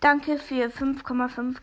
Danke für 5,5k.